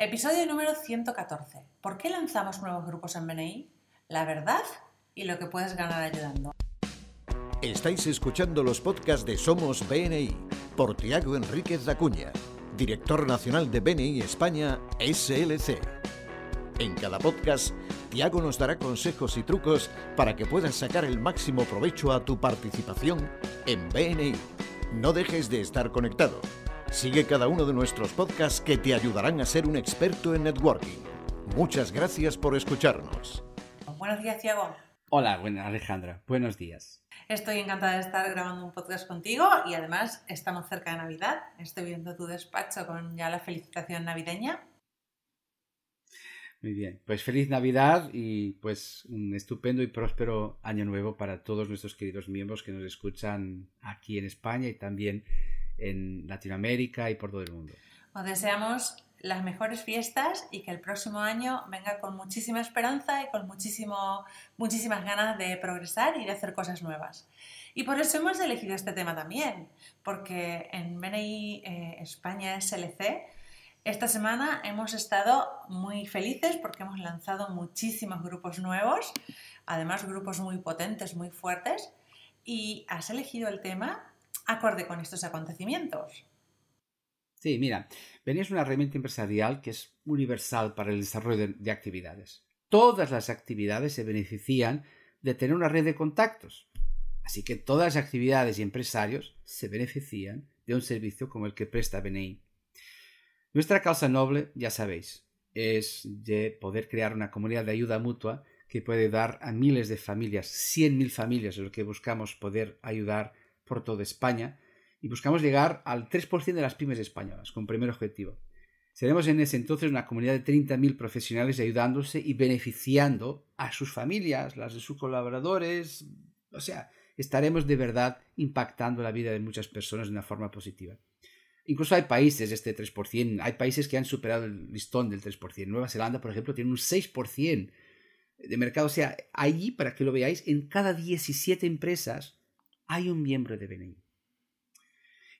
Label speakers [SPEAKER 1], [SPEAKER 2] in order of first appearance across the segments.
[SPEAKER 1] Episodio número 114. ¿Por qué lanzamos nuevos grupos en BNI? La verdad y lo que puedes ganar ayudando.
[SPEAKER 2] Estáis escuchando los podcasts de Somos BNI por Tiago Enríquez Acuña, director nacional de BNI España SLC. En cada podcast, Tiago nos dará consejos y trucos para que puedas sacar el máximo provecho a tu participación en BNI. No dejes de estar conectado. Sigue cada uno de nuestros podcasts que te ayudarán a ser un experto en networking. Muchas gracias por escucharnos.
[SPEAKER 1] Buenos días, Tiago.
[SPEAKER 3] Hola, buena Alejandra. Buenos días.
[SPEAKER 1] Estoy encantada de estar grabando un podcast contigo y además estamos cerca de Navidad. Estoy viendo tu despacho con ya la felicitación navideña.
[SPEAKER 3] Muy bien, pues feliz Navidad y pues un estupendo y próspero año nuevo para todos nuestros queridos miembros que nos escuchan aquí en España y también en Latinoamérica y por todo el mundo.
[SPEAKER 1] Os deseamos las mejores fiestas y que el próximo año venga con muchísima esperanza y con muchísimas ganas de progresar y de hacer cosas nuevas. Y por eso hemos elegido este tema también, porque en BNI eh, España SLC esta semana hemos estado muy felices porque hemos lanzado muchísimos grupos nuevos, además grupos muy potentes, muy fuertes, y has elegido el tema acorde con estos acontecimientos.
[SPEAKER 3] Sí, mira, BNI es una herramienta empresarial que es universal para el desarrollo de, de actividades. Todas las actividades se benefician de tener una red de contactos. Así que todas las actividades y empresarios se benefician de un servicio como el que presta BNI. Nuestra causa noble, ya sabéis, es de poder crear una comunidad de ayuda mutua que puede dar a miles de familias, 100.000 familias es lo que buscamos poder ayudar por toda España y buscamos llegar al 3% de las pymes españolas como primer objetivo. Seremos en ese entonces una comunidad de 30.000 profesionales ayudándose y beneficiando a sus familias, las de sus colaboradores, o sea, estaremos de verdad impactando la vida de muchas personas de una forma positiva. Incluso hay países, este 3%, hay países que han superado el listón del 3%. Nueva Zelanda, por ejemplo, tiene un 6% de mercado. O sea, allí, para que lo veáis, en cada 17 empresas hay un miembro de BNI.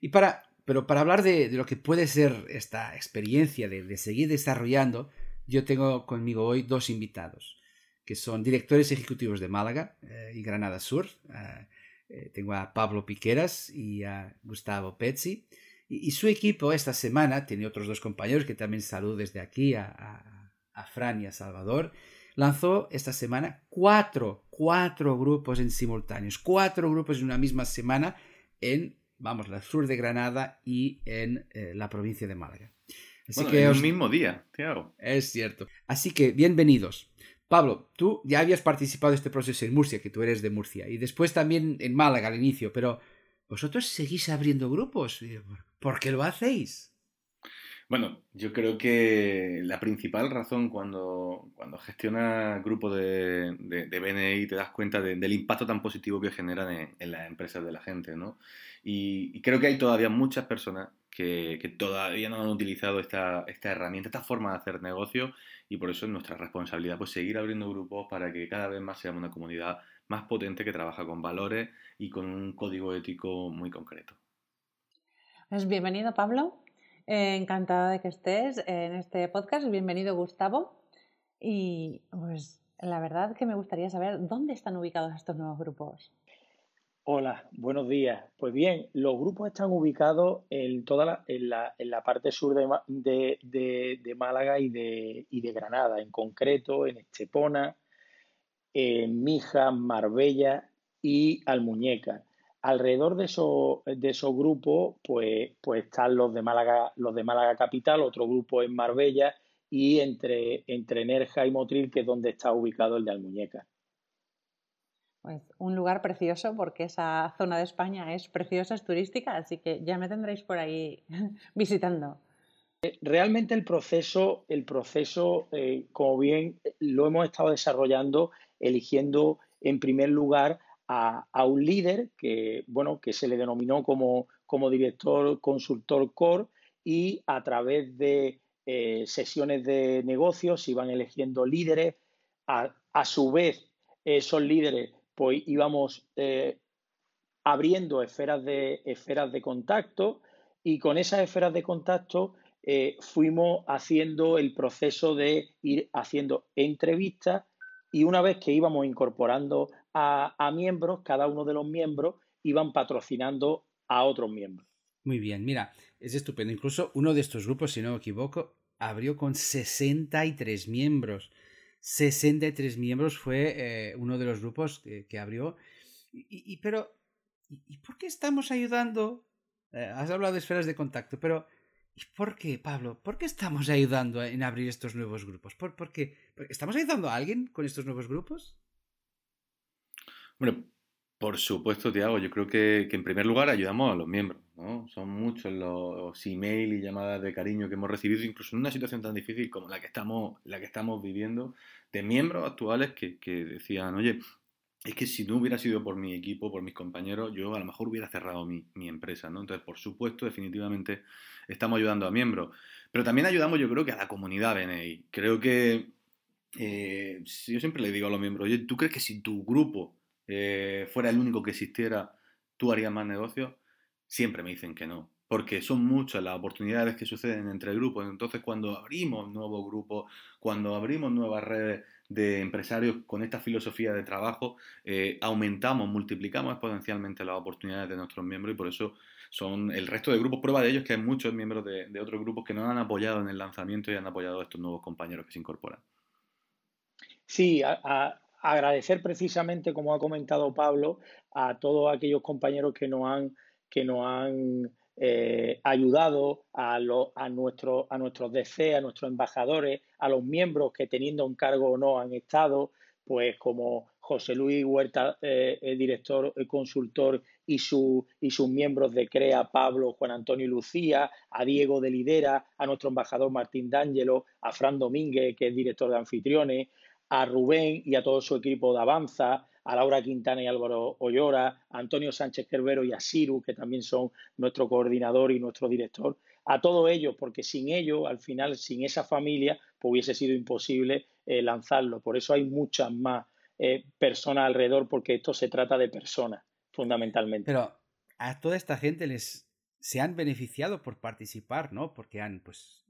[SPEAKER 3] Y para, pero para hablar de, lo que puede ser esta experiencia de, seguir desarrollando, yo tengo conmigo hoy dos invitados, que son directores ejecutivos de Málaga eh, y Granada Sur. Eh, eh, tengo a Pablo Piqueras y a Gustavo Pezzi. Y, y, su equipo esta semana, tiene otros dos compañeros que también saludo desde aquí, a, a, a Fran y a Salvador, lanzó esta semana cuatro, cuatro grupos en simultáneos, cuatro grupos en una misma semana en, vamos, la sur de Granada y en eh, la provincia de Málaga.
[SPEAKER 4] Así bueno, que en os... un mismo día, claro.
[SPEAKER 3] Es cierto. Así que, bienvenidos. Pablo, tú ya habías participado de este proceso en Murcia, que tú eres de Murcia, y después también en Málaga al inicio, pero vosotros seguís abriendo grupos. ¿Por qué lo hacéis?
[SPEAKER 4] Bueno, yo creo que la principal razón cuando, cuando gestionas grupos de, de, BNI te das cuenta de, del impacto tan positivo que generan en, las empresas de la gente, ¿no? Y, creo que hay todavía muchas personas que, que, todavía no han utilizado esta, esta herramienta, esta forma de hacer negocio y por eso es nuestra responsabilidad pues seguir abriendo grupos para que cada vez más seamos una comunidad más potente que trabaja con valores y con un código ético muy concreto.
[SPEAKER 1] Pues bienvenido, Pablo. Eh, encantada de que estés en este podcast. Bienvenido, Gustavo. Y pues la verdad que me gustaría saber dónde están ubicados estos nuevos grupos.
[SPEAKER 5] Hola, buenos días. Pues bien, los grupos están ubicados en toda la, en la, parte sur de, Málaga y de, Granada, en concreto en Estepona, en Mija, Marbella y Almuñeca alrededor de esos de esos grupos pues, pues están los de Málaga los de Málaga capital otro grupo en Marbella y entre entre Nerja y Motril que es donde está ubicado el de Almuñeca
[SPEAKER 1] pues un lugar precioso porque esa zona de España es preciosa es turística así que ya me tendréis por ahí visitando.
[SPEAKER 5] Realmente el proceso el proceso eh, como bien lo hemos estado desarrollando eligiendo en primer lugar a, un líder que, bueno, que se le denominó como, como director consultor core y a través de eh, sesiones de negocios iban eligiendo líderes. A, a su vez, esos líderes pues íbamos eh, abriendo esferas de, esferas de contacto y con esas esferas de contacto eh, fuimos haciendo el proceso de ir haciendo entrevistas y una vez que íbamos incorporando a, miembros, cada uno de los miembros iban patrocinando a otros miembros.
[SPEAKER 3] Muy bien, mira, es estupendo. Incluso uno de estos grupos, si no me equivoco, abrió con 63 miembros. 63 miembros fue eh, uno de los grupos que, abrió. Y, pero, ¿y, por qué estamos ayudando? Eh, has hablado de esferas de contacto, pero ¿y por qué, Pablo? ¿Por qué estamos ayudando en abrir estos nuevos grupos? ¿Por, por qué? ¿Estamos ayudando a alguien con estos nuevos grupos?
[SPEAKER 4] Bueno, por supuesto, Tiago. Yo creo que, en primer lugar ayudamos a los miembros. ¿no? Son muchos los emails y llamadas de cariño que hemos recibido, incluso en una situación tan difícil como la que estamos, la que estamos viviendo, de miembros actuales que, decían, oye, es que si no hubiera sido por mi equipo, por mis compañeros, yo a lo mejor hubiera cerrado mi, empresa, ¿no? Entonces, por supuesto, definitivamente estamos ayudando a miembros. Pero también ayudamos, yo creo que a la comunidad BNI. Creo que eh, yo siempre le digo a los miembros, oye, ¿tú crees que si tu grupo eh, fuera el único que existiera, tú harías más negocios, siempre me dicen que no. Porque son muchas las oportunidades que suceden entre grupos. Entonces, cuando abrimos nuevos grupos, cuando abrimos nuevas redes de empresarios con esta filosofía de trabajo, eh, aumentamos, multiplicamos exponencialmente las oportunidades de nuestros miembros y por eso son el resto de grupos. Prueba de ello es que hay muchos miembros de, otros grupos que nos han apoyado en el lanzamiento y han apoyado a estos nuevos compañeros que se incorporan.
[SPEAKER 5] Sí, a, agradecer precisamente, como ha comentado Pablo, a todos aquellos compañeros que nos han, que nos han eh, ayudado, a, a, nuestro, a nuestros DC, a nuestros embajadores, a los miembros que teniendo un cargo o no han estado, pues como José Luis Huerta, eh, el director, consultor, y, su, y sus miembros de CREA, Pablo, Juan Antonio y Lucía, a Diego de Lidera, a nuestro embajador Martín D'Angelo, a Fran Domínguez, que es director de anfitriones, a Rubén y a todo su equipo de Avanza, a Laura Quintana y Álvaro Ollora, a Antonio Sánchez Querbero y a Siru, que también son nuestro coordinador y nuestro director, a todos ellos, porque sin ellos, al final, sin esa familia, pues hubiese sido imposible eh, lanzarlo. Por eso hay muchas más eh, personas alrededor, porque esto se trata de personas, fundamentalmente.
[SPEAKER 3] Pero a toda esta gente les se han beneficiado por participar, ¿no? Porque han, pues,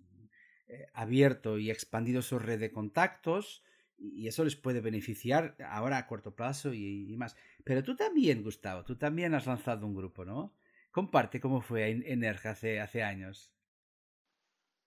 [SPEAKER 3] eh, abierto y expandido su red de contactos, y eso les puede beneficiar ahora a corto plazo y, más. Pero tú también, Gustavo, tú también has lanzado un grupo, ¿no? Comparte cómo fue Energa hace, hace años.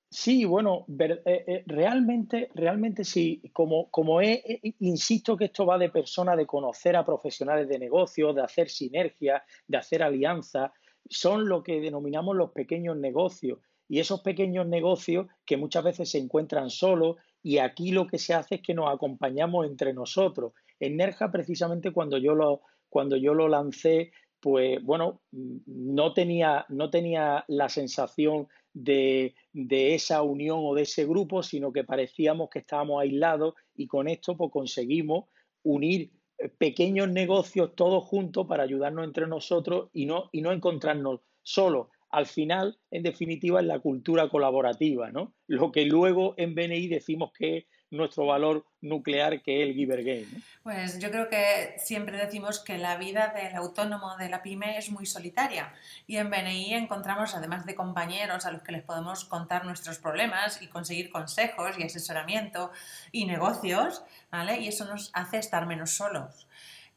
[SPEAKER 5] Sí, bueno, eh, eh, realmente, realmente sí. Como, como insisto que esto va de personas, de conocer a profesionales de negocio, de hacer sinergia, de hacer alianza, son lo que denominamos los pequeños negocios. Y esos pequeños negocios que muchas veces se encuentran solos y aquí lo que se hace es que nos acompañamos entre nosotros. En Nerja, precisamente cuando yo lo, cuando yo lo lancé, pues bueno, no tenía, no tenía la sensación de, de, esa unión o de ese grupo, sino que parecíamos que estábamos aislados y con esto pues conseguimos unir pequeños negocios todos juntos para ayudarnos entre nosotros y no, y no encontrarnos solos al final, en definitiva, es la cultura colaborativa, ¿no? Lo que luego en BNI decimos que es nuestro valor nuclear, que es el giver game.
[SPEAKER 1] Pues yo creo que siempre decimos que la vida del autónomo de la pyme es muy solitaria y en BNI encontramos, además de compañeros a los que les podemos contar nuestros problemas y conseguir consejos y asesoramiento y negocios, ¿vale? Y eso nos hace estar menos solos.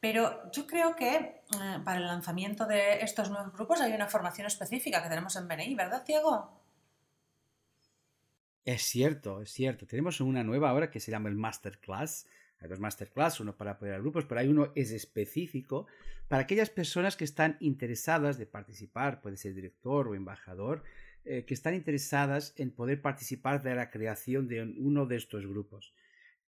[SPEAKER 1] Pero yo creo que eh, para el lanzamiento de estos nuevos grupos hay una formación específica que tenemos en BNI, ¿verdad, Diego?
[SPEAKER 3] Es cierto, es cierto. Tenemos una nueva ahora que se llama el Masterclass. Hay dos Masterclass, uno para apoyar grupos, pero hay uno es específico para aquellas personas que están interesadas de participar, puede ser director o embajador, eh, que están interesadas en poder participar de la creación de uno de estos grupos.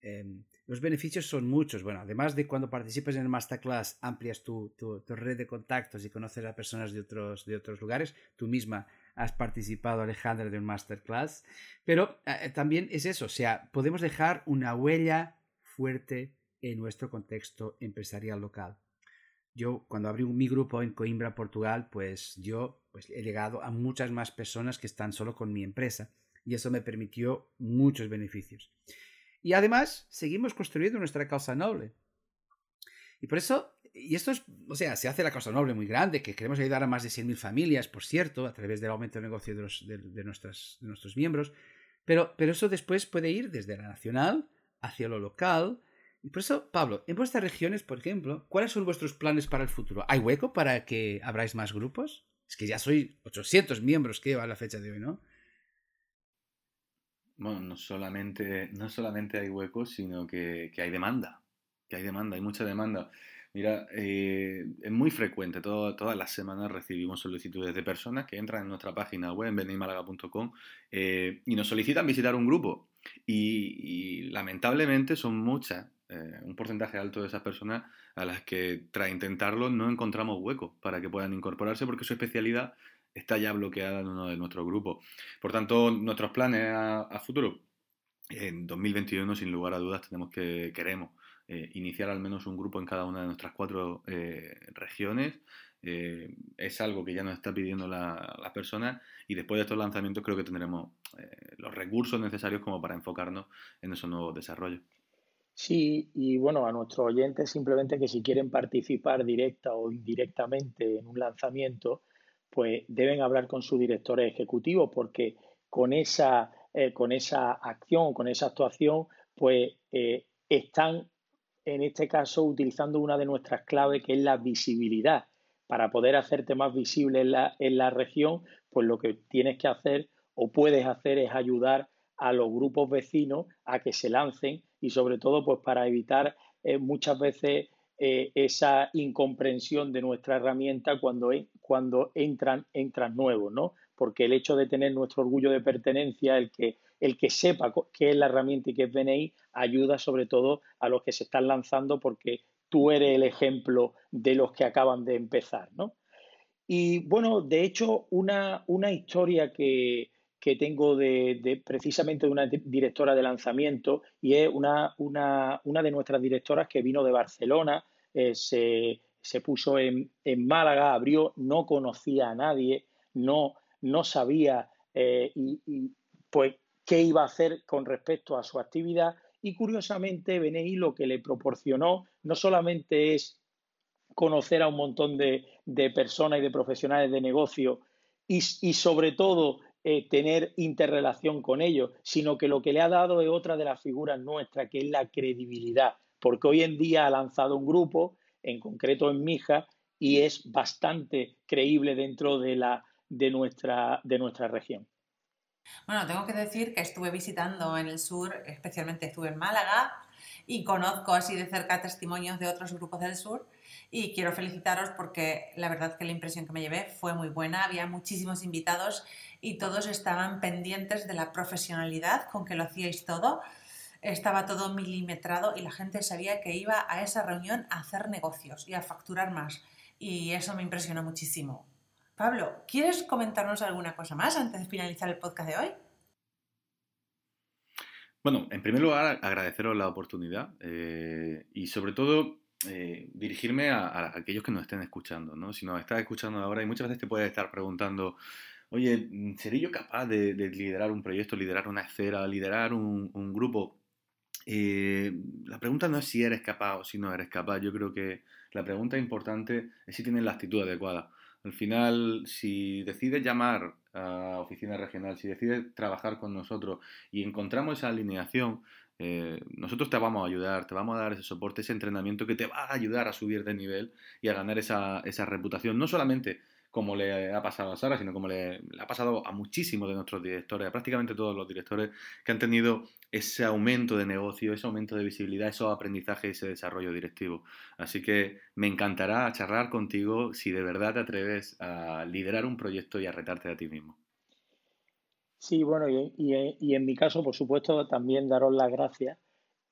[SPEAKER 3] Em, los beneficios son muchos. Bueno, además de cuando participes en el masterclass, amplias tu, red de contactos y conoces a personas de otros, de otros lugares. Tú misma has participado, Alejandra, de un masterclass. Pero eh, también es eso, o sea, podemos dejar una huella fuerte en nuestro contexto empresarial local. Yo, cuando abrí mi grupo en Coimbra, Portugal, pues yo pues, he llegado a muchas más personas que están solo con mi empresa y eso me permitió muchos beneficios. Y además, seguimos construyendo nuestra causa noble. Y por eso y esto es, o sea, se hace la cosa noble muy grande, que queremos ayudar a más de 100.000 familias, por cierto, a través del aumento de negocio de, los, de, de, nuestras, de nuestros miembros, pero, pero eso después puede ir desde la nacional hacia lo local. Y por eso, Pablo, en vuestras regiones, por ejemplo, ¿cuáles son vuestros planes para el futuro? ¿Hay hueco para que abráis más grupos? Es que ya soy 800 miembros que a la fecha de hoy, ¿no?
[SPEAKER 4] Bueno, no solamente, no solamente hay huecos, sino que, que hay demanda. Que hay demanda, hay mucha demanda. Mira, eh, es muy frecuente, todas las semanas recibimos solicitudes de personas que entran en nuestra página web, en eh, y nos solicitan visitar un grupo. Y, y lamentablemente son muchas, eh, un porcentaje alto de esas personas a las que tras intentarlo no encontramos hueco para que puedan incorporarse porque su especialidad está ya bloqueada en uno de nuestros grupos. Por tanto, nuestros planes a, futuro, en 2021, sin lugar a dudas, tenemos que, queremos eh, iniciar al menos un grupo en cada una de nuestras cuatro eh, regiones. Eh, es algo que ya nos está pidiendo la, la persona y después de estos lanzamientos creo que tendremos los recursos necesarios como para enfocarnos en esos nuevos desarrollos.
[SPEAKER 5] Sí, y bueno, a nuestros oyentes simplemente que si quieren participar directa o indirectamente en un lanzamiento, pues deben hablar con su director ejecutivo porque con esa, eh, con esa acción, con esa actuación, pues eh, están en este caso utilizando una de nuestras claves que es la visibilidad. Para poder hacerte más visible en la, en la región, pues lo que tienes que hacer o puedes hacer es ayudar a los grupos vecinos a que se lancen y sobre todo pues para evitar eh, muchas veces eh, esa incomprensión de nuestra herramienta cuando, cuando entran, entran nuevos, ¿no? Porque el hecho de tener nuestro orgullo de pertenencia, el que el que sepa qué es la herramienta y qué es BNI ayuda sobre todo a los que se están lanzando porque tú eres el ejemplo de los que acaban de empezar, ¿no? Y bueno, de hecho, una, una historia que, que tengo de, precisamente de una directora de lanzamiento y es una, una, una de nuestras directoras que vino de Barcelona, eh, se, se, puso en, en, Málaga, abrió, no conocía a nadie, no, no sabía eh, y, pues qué iba a hacer con respecto a su actividad. Y curiosamente BNI lo que le proporcionó no solamente es conocer a un montón de, de personas y de profesionales de negocio y, y sobre todo eh, tener interrelación con ellos, sino que lo que le ha dado es otra de las figuras nuestras, que es la credibilidad, porque hoy en día ha lanzado un grupo, en concreto en Mija, y es bastante creíble dentro de, la, de, nuestra, de nuestra región.
[SPEAKER 1] Bueno, tengo que decir que estuve visitando en el sur, especialmente estuve en Málaga y conozco así de cerca testimonios de otros grupos del sur y quiero felicitaros porque la verdad que la impresión que me llevé fue muy buena, había muchísimos invitados y todos estaban pendientes de la profesionalidad con que lo hacíais todo, estaba todo milimetrado y la gente sabía que iba a esa reunión a hacer negocios y a facturar más y eso me impresionó muchísimo. Pablo, ¿quieres comentarnos alguna cosa más antes de finalizar el podcast de hoy?
[SPEAKER 4] Bueno, en primer lugar, agradeceros la oportunidad eh, y sobre todo eh, dirigirme a, aquellos que nos estén escuchando, ¿no? Si nos estás escuchando ahora y muchas veces te puedes estar preguntando, oye, ¿seré yo capaz de, de liderar un proyecto, liderar una esfera, liderar un grupo? Eh, la pregunta no es si eres capaz o si no eres capaz. Yo creo que la pregunta importante es si tienes la actitud adecuada. Al final, si decides llamar a oficina regional, si decides trabajar con nosotros y encontramos esa alineación, eh, nosotros te vamos a ayudar, te vamos a dar ese soporte, ese entrenamiento que te va a ayudar a subir de nivel y a ganar esa, esa reputación, no solamente como le ha pasado a Sara, sino como le, ha pasado a muchísimos de nuestros directores, a prácticamente todos los directores que han tenido ese aumento de negocio, ese aumento de visibilidad, esos aprendizajes, ese desarrollo directivo. Así que me encantará charlar contigo si de verdad te atreves a liderar un proyecto y a retarte a ti mismo.
[SPEAKER 5] Sí, bueno, y, y, y en mi caso, por supuesto, también daros las gracias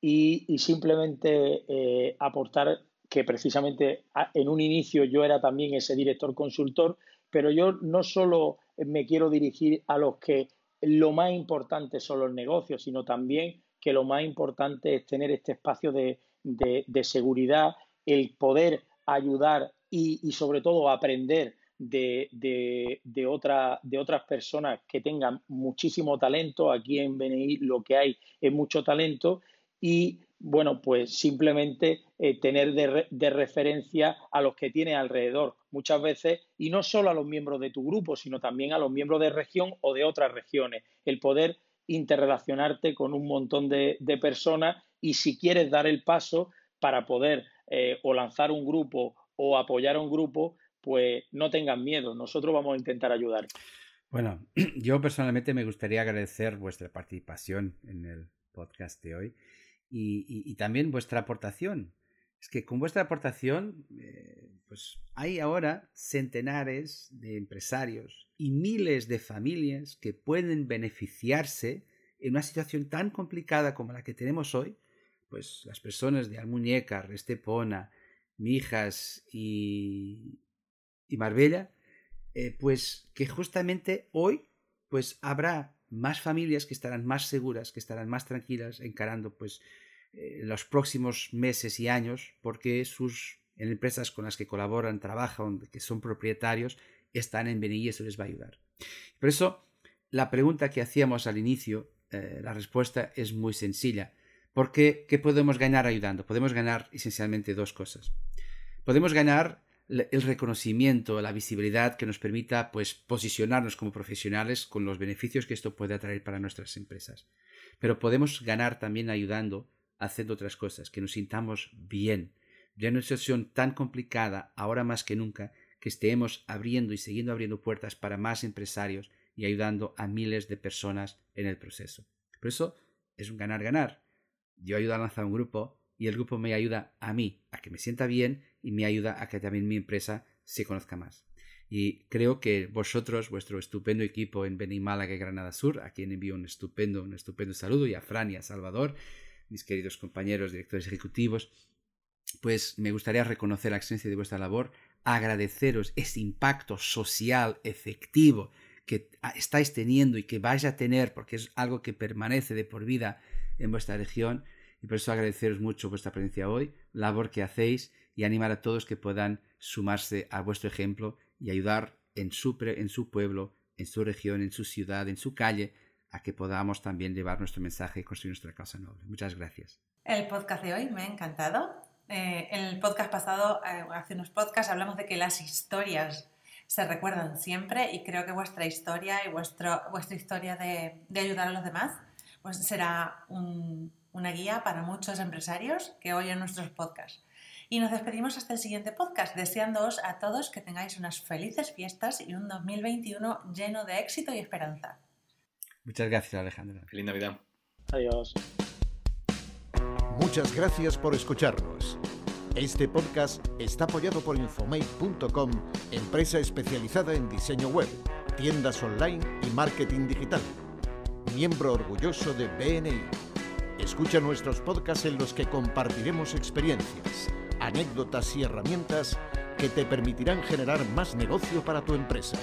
[SPEAKER 5] y, y simplemente eh, aportar que precisamente en un inicio yo era también ese director consultor, pero yo no solo me quiero dirigir a los que lo más importante son los negocios, sino también que lo más importante es tener este espacio de, de, seguridad, el poder ayudar y, y sobre todo aprender de, de, de, otra, de otras personas que tengan muchísimo talento. Aquí en BNI lo que hay es mucho talento y bueno, pues simplemente eh, tener de, referencia a los que tienes alrededor muchas veces, y no solo a los miembros de tu grupo, sino también a los miembros de región o de otras regiones. El poder interrelacionarte con un montón de, personas y si quieres dar el paso para poder eh, o lanzar un grupo o apoyar a un grupo, pues no tengan miedo, nosotros vamos a intentar ayudar.
[SPEAKER 3] Bueno, yo personalmente me gustaría agradecer vuestra participación en el podcast de hoy y, también vuestra aportación. Es que con vuestra aportación, eh, pues hay ahora centenares de empresarios y miles de familias que pueden beneficiarse en una situación tan complicada como la que tenemos hoy, pues las personas de Almuñeca, Restepona, Mijas y, y Marbella, eh, pues que justamente hoy pues habrá más familias que estarán más seguras, que estarán más tranquilas encarando pues eh, los próximos meses y años porque sus empresas con las que colaboran, trabajan, que son propietarios, están en BNI y eso les va a ayudar. Por eso, la pregunta que hacíamos al inicio, eh, la respuesta es muy sencilla. Porque, ¿qué podemos ganar ayudando? Podemos ganar esencialmente dos cosas. Podemos ganar el reconocimiento, la visibilidad que nos permita pues, posicionarnos como profesionales con los beneficios que esto puede atraer para nuestras empresas. Pero podemos ganar también ayudando haciendo otras cosas, que nos sintamos bien. Ya en una situación tan complicada, ahora más que nunca, que estemos abriendo y siguiendo abriendo puertas para más empresarios y ayudando a miles de personas en el proceso. Por eso es un ganar-ganar. Yo ayudo a lanzar un grupo y el grupo me ayuda a mí a que me sienta bien y me ayuda a que también mi empresa se conozca más. Y creo que vosotros, vuestro estupendo equipo en Benimálaga y Granada Sur, a quien envío un estupendo, un estupendo saludo, y a Fran y a Salvador, mis queridos compañeros, directores ejecutivos, pues me gustaría reconocer la excelencia de vuestra labor, agradeceros ese impacto social efectivo que estáis teniendo y que vais a tener, porque es algo que permanece de por vida en vuestra región, y por eso agradeceros mucho vuestra presencia hoy, la labor que hacéis y animar a todos que puedan sumarse a vuestro ejemplo y ayudar en su, en su pueblo, en su región, en su ciudad, en su calle, a que podamos también llevar nuestro mensaje y construir nuestra causa noble. Muchas gracias.
[SPEAKER 1] El podcast de hoy me ha encantado. Eh, en el podcast pasado, eh, hace unos podcasts, hablamos de que las historias se recuerdan siempre y creo que vuestra historia y vuestro, vuestra historia de, de ayudar a los demás pues será una guía para muchos empresarios que oyen nuestros podcasts. Y nos despedimos hasta el siguiente podcast, deseándoos a todos que tengáis unas felices fiestas y un 2021 lleno de éxito y esperanza.
[SPEAKER 3] Muchas gracias, Alejandra.
[SPEAKER 4] Feliz Navidad.
[SPEAKER 5] Adiós.
[SPEAKER 2] Muchas gracias por escucharnos. Este podcast está apoyado por Infomate.com, empresa especializada en diseño web, tiendas online y marketing digital. Miembro orgulloso de BNI. Escucha nuestros podcasts en los que compartiremos experiencias, anécdotas y herramientas que te permitirán generar más negocio para tu empresa.